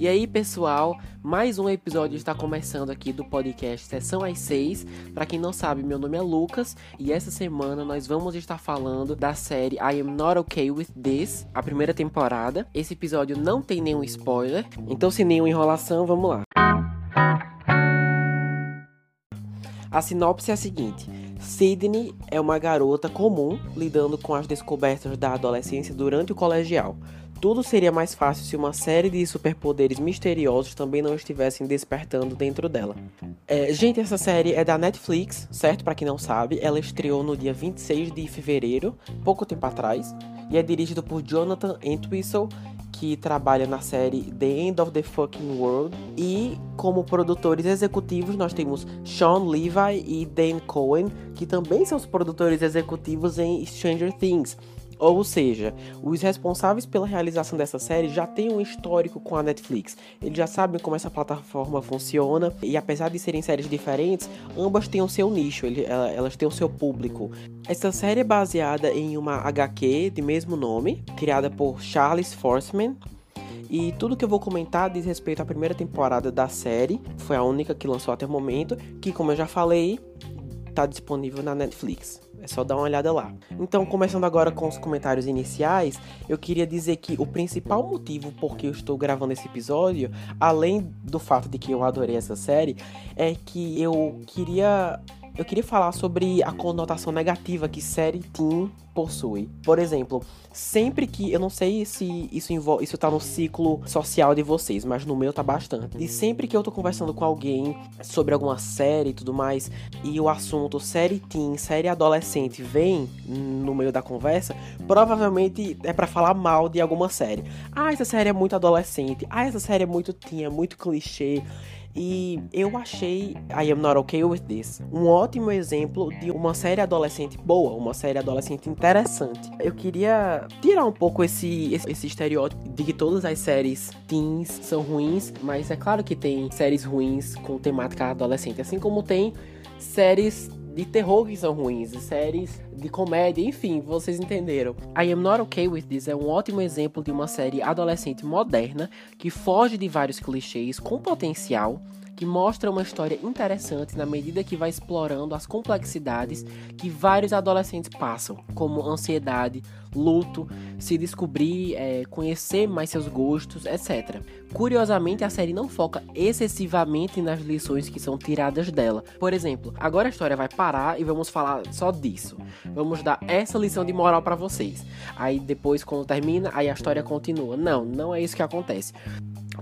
E aí, pessoal, mais um episódio está começando aqui do podcast Sessão às 6. Para quem não sabe, meu nome é Lucas e essa semana nós vamos estar falando da série I Am Not Okay With This, a primeira temporada. Esse episódio não tem nenhum spoiler, então sem nenhuma enrolação, vamos lá. A sinopse é a seguinte: Sydney é uma garota comum lidando com as descobertas da adolescência durante o colegial. Tudo seria mais fácil se uma série de superpoderes misteriosos também não estivessem despertando dentro dela. É, gente, essa série é da Netflix, certo? Para quem não sabe, ela estreou no dia 26 de fevereiro, pouco tempo atrás, e é dirigida por Jonathan Entwistle, que trabalha na série The End of the Fucking World. E como produtores executivos, nós temos Sean Levi e Dan Cohen, que também são os produtores executivos em Stranger Things. Ou seja, os responsáveis pela realização dessa série já têm um histórico com a Netflix. Eles já sabem como essa plataforma funciona e apesar de serem séries diferentes, ambas têm o seu nicho, elas têm o seu público. Essa série é baseada em uma HQ de mesmo nome, criada por Charles Forsman, e tudo que eu vou comentar diz respeito à primeira temporada da série, foi a única que lançou até o momento, que como eu já falei, está disponível na Netflix. É só dar uma olhada lá. Então, começando agora com os comentários iniciais, eu queria dizer que o principal motivo por que eu estou gravando esse episódio, além do fato de que eu adorei essa série, é que eu queria eu queria falar sobre a conotação negativa que série teen possui. Por exemplo, sempre que. Eu não sei se isso. Isso tá no ciclo social de vocês, mas no meu tá bastante. E sempre que eu tô conversando com alguém sobre alguma série e tudo mais, e o assunto série teen, série adolescente vem no meio da conversa, provavelmente é para falar mal de alguma série. Ah, essa série é muito adolescente. Ah, essa série é muito teen, é muito clichê. E eu achei I Am Not Okay With This um ótimo exemplo de uma série adolescente boa, uma série adolescente interessante. Eu queria tirar um pouco esse, esse, estereótipo de que todas as séries teens são ruins, mas é claro que tem séries ruins com temática adolescente, assim como tem séries de terror que são ruins, séries de comédia, enfim, vocês entenderam. I Am Not Okay With This é um ótimo exemplo de uma série adolescente moderna que foge de vários clichês com potencial que mostra uma história interessante na medida que vai explorando as complexidades que vários adolescentes passam, como ansiedade, luto, se descobrir, é, conhecer mais seus gostos, etc. Curiosamente, a série não foca excessivamente nas lições que são tiradas dela. Por exemplo, agora a história vai parar e vamos falar só disso. Vamos dar essa lição de moral para vocês. Aí depois, quando termina, aí a história continua. Não, não é isso que acontece.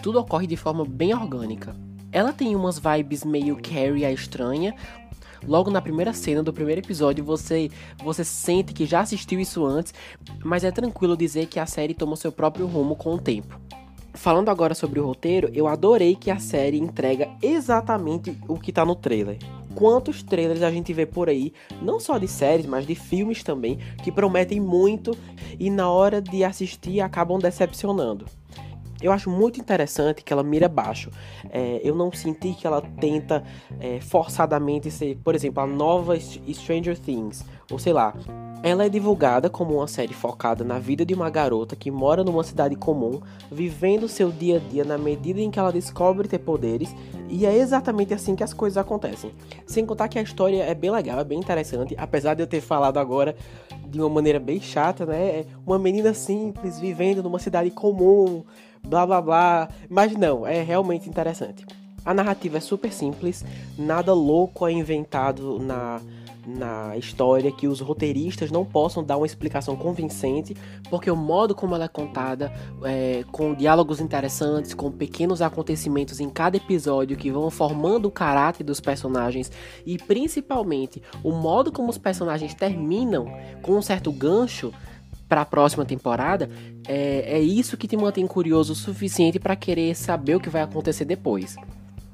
Tudo ocorre de forma bem orgânica. Ela tem umas vibes meio Carrie a estranha. Logo na primeira cena do primeiro episódio, você você sente que já assistiu isso antes, mas é tranquilo dizer que a série toma seu próprio rumo com o tempo. Falando agora sobre o roteiro, eu adorei que a série entrega exatamente o que tá no trailer. Quantos trailers a gente vê por aí, não só de séries, mas de filmes também, que prometem muito e na hora de assistir acabam decepcionando. Eu acho muito interessante que ela mira baixo. É, eu não senti que ela tenta é, forçadamente ser, por exemplo, a nova Stranger Things, ou sei lá. Ela é divulgada como uma série focada na vida de uma garota que mora numa cidade comum, vivendo seu dia a dia na medida em que ela descobre ter poderes, e é exatamente assim que as coisas acontecem. Sem contar que a história é bem legal, é bem interessante, apesar de eu ter falado agora de uma maneira bem chata, né? É uma menina simples vivendo numa cidade comum, blá blá blá. Mas não, é realmente interessante. A narrativa é super simples, nada louco é inventado na, na história que os roteiristas não possam dar uma explicação convincente, porque o modo como ela é contada, é, com diálogos interessantes, com pequenos acontecimentos em cada episódio que vão formando o caráter dos personagens e principalmente o modo como os personagens terminam com um certo gancho para a próxima temporada, é, é isso que te mantém curioso o suficiente para querer saber o que vai acontecer depois.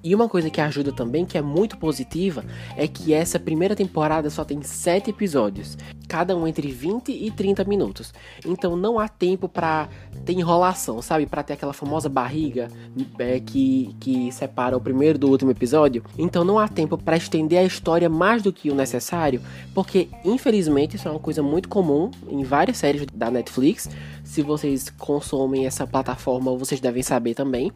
E uma coisa que ajuda também, que é muito positiva, é que essa primeira temporada só tem 7 episódios, cada um entre 20 e 30 minutos. Então não há tempo para ter enrolação, sabe? Para ter aquela famosa barriga é, que, que separa o primeiro do último episódio. Então não há tempo para estender a história mais do que o necessário, porque infelizmente isso é uma coisa muito comum em várias séries da Netflix. Se vocês consomem essa plataforma, vocês devem saber também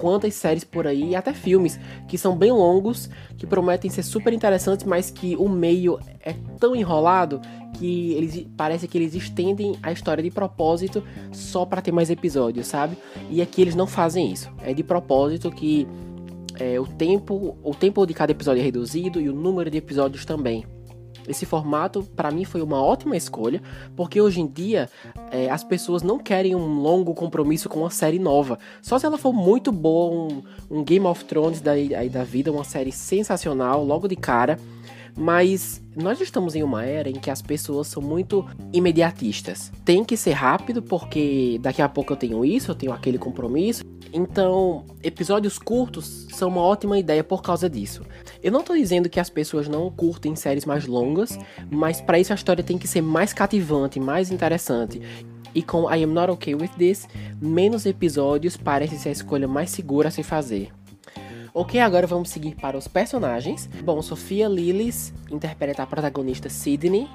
quantas séries por aí, e até filmes, que são bem longos, que prometem ser super interessantes, mas que o meio é tão enrolado que eles parece que eles estendem a história de propósito só para ter mais episódios, sabe? E aqui eles não fazem isso. É de propósito que é, o tempo o tempo de cada episódio é reduzido e o número de episódios também. Esse formato, para mim, foi uma ótima escolha, porque hoje em dia é, as pessoas não querem um longo compromisso com uma série nova. Só se ela for muito boa, um, um Game of Thrones da, da vida, uma série sensacional, logo de cara. Mas nós estamos em uma era em que as pessoas são muito imediatistas. Tem que ser rápido, porque daqui a pouco eu tenho isso, eu tenho aquele compromisso. Então, episódios curtos são uma ótima ideia por causa disso. Eu não tô dizendo que as pessoas não curtem séries mais longas, mas para isso a história tem que ser mais cativante, mais interessante. E com I Am Not Okay With This, menos episódios parece ser a escolha mais segura a se fazer. Ok, agora vamos seguir para os personagens. Bom, Sofia Lillis interpreta a protagonista Sydney,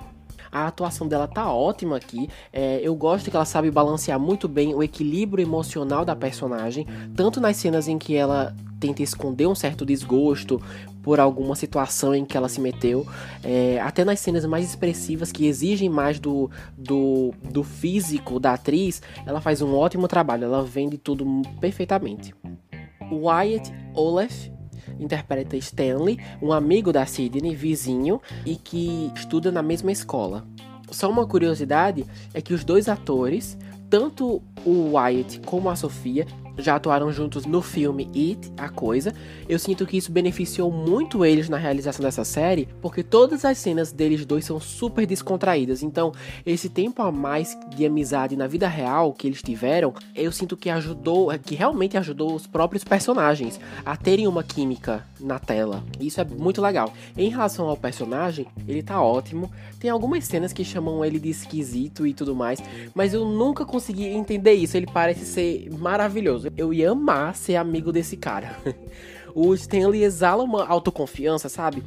a atuação dela tá ótima aqui. É, eu gosto que ela sabe balancear muito bem o equilíbrio emocional da personagem, tanto nas cenas em que ela tenta esconder um certo desgosto por alguma situação em que ela se meteu, é, até nas cenas mais expressivas que exigem mais do, do, do físico da atriz, ela faz um ótimo trabalho, ela vende tudo perfeitamente. Wyatt Olaf interpreta Stanley, um amigo da Sidney, vizinho, e que estuda na mesma escola. Só uma curiosidade é que os dois atores, tanto o Wyatt como a Sofia, já atuaram juntos no filme It, A Coisa. Eu sinto que isso beneficiou muito eles na realização dessa série, porque todas as cenas deles dois são super descontraídas. Então, esse tempo a mais de amizade na vida real que eles tiveram, eu sinto que ajudou, que realmente ajudou os próprios personagens a terem uma química na tela. Isso é muito legal. Em relação ao personagem, ele tá ótimo. Tem algumas cenas que chamam ele de esquisito e tudo mais, mas eu nunca consegui entender isso. Ele parece ser maravilhoso eu ia amar ser amigo desse cara. o Stanley exala uma autoconfiança, sabe?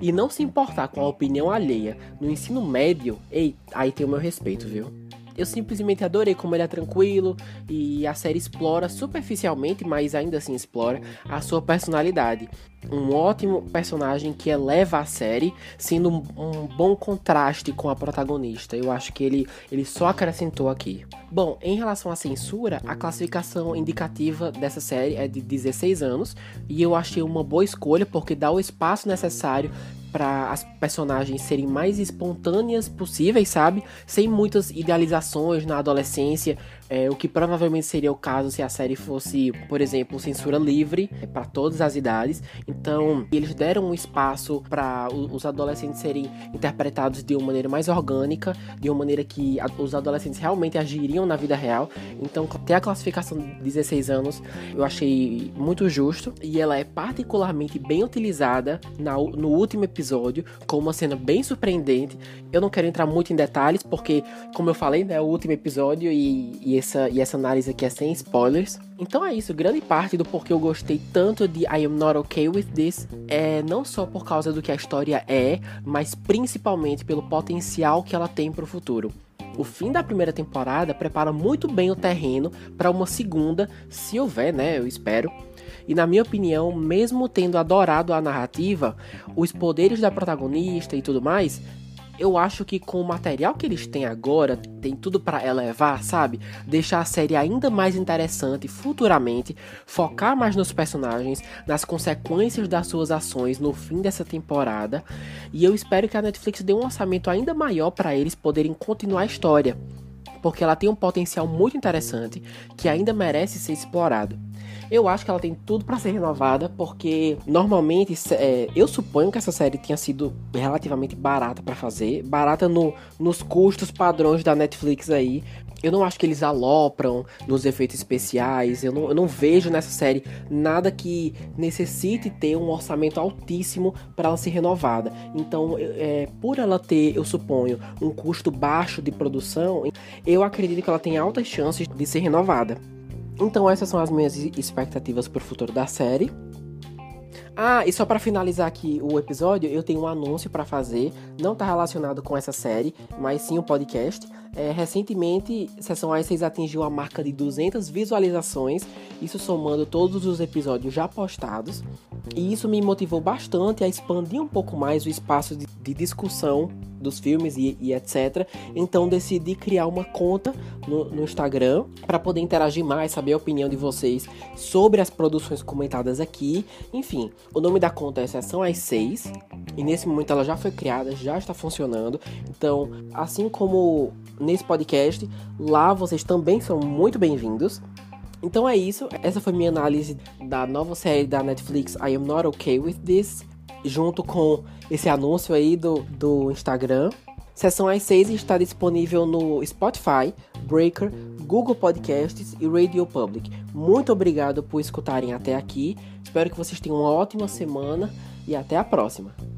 E não se importar com a opinião alheia no ensino médio, ei, aí tem o meu respeito, viu? Eu simplesmente adorei como ele é tranquilo e a série explora superficialmente, mas ainda assim explora a sua personalidade. Um ótimo personagem que eleva a série, sendo um, um bom contraste com a protagonista. Eu acho que ele, ele só acrescentou aqui. Bom, em relação à censura, a classificação indicativa dessa série é de 16 anos e eu achei uma boa escolha porque dá o espaço necessário para as personagens serem mais espontâneas possíveis, sabe? Sem muitas idealizações na adolescência, é, o que provavelmente seria o caso se a série fosse, por exemplo, censura livre é, para todas as idades. Então, eles deram um espaço para os adolescentes serem interpretados de uma maneira mais orgânica, de uma maneira que os adolescentes realmente agiriam na vida real. Então, ter a classificação de 16 anos eu achei muito justo e ela é particularmente bem utilizada na, no último episódio, com uma cena bem surpreendente. Eu não quero entrar muito em detalhes, porque, como eu falei, né, é o último episódio e, e essa, e essa análise aqui é sem spoilers. Então é isso, grande parte do porquê eu gostei tanto de I Am Not Okay With This é não só por causa do que a história é, mas principalmente pelo potencial que ela tem para o futuro. O fim da primeira temporada prepara muito bem o terreno para uma segunda, se houver, né? Eu espero. E na minha opinião, mesmo tendo adorado a narrativa, os poderes da protagonista e tudo mais, eu acho que com o material que eles têm agora, tem tudo para elevar, sabe? Deixar a série ainda mais interessante futuramente, focar mais nos personagens, nas consequências das suas ações no fim dessa temporada. E eu espero que a Netflix dê um orçamento ainda maior para eles poderem continuar a história, porque ela tem um potencial muito interessante que ainda merece ser explorado. Eu acho que ela tem tudo para ser renovada, porque normalmente é, eu suponho que essa série tenha sido relativamente barata para fazer, barata no, nos custos padrões da Netflix aí. Eu não acho que eles alopram nos efeitos especiais. Eu não, eu não vejo nessa série nada que necessite ter um orçamento altíssimo para ela ser renovada. Então, é, por ela ter, eu suponho, um custo baixo de produção, eu acredito que ela tem altas chances de ser renovada. Então, essas são as minhas expectativas para o futuro da série. Ah, e só para finalizar aqui o episódio, eu tenho um anúncio para fazer. Não tá relacionado com essa série, mas sim o podcast. É, recentemente, Sessão A6 atingiu a marca de 200 visualizações, isso somando todos os episódios já postados. E isso me motivou bastante a expandir um pouco mais o espaço de, de discussão dos filmes e, e, etc. Então decidi criar uma conta no, no Instagram para poder interagir mais, saber a opinião de vocês sobre as produções comentadas aqui. Enfim, o nome da conta é Sessão às 6 e nesse momento ela já foi criada, já está funcionando. Então, assim como nesse podcast, lá vocês também são muito bem-vindos. Então é isso, essa foi minha análise da nova série da Netflix I Am Not Okay With This, junto com esse anúncio aí do, do Instagram. Sessão às 6 está disponível no Spotify, Breaker, Google Podcasts e Radio Public. Muito obrigado por escutarem até aqui. Espero que vocês tenham uma ótima semana e até a próxima.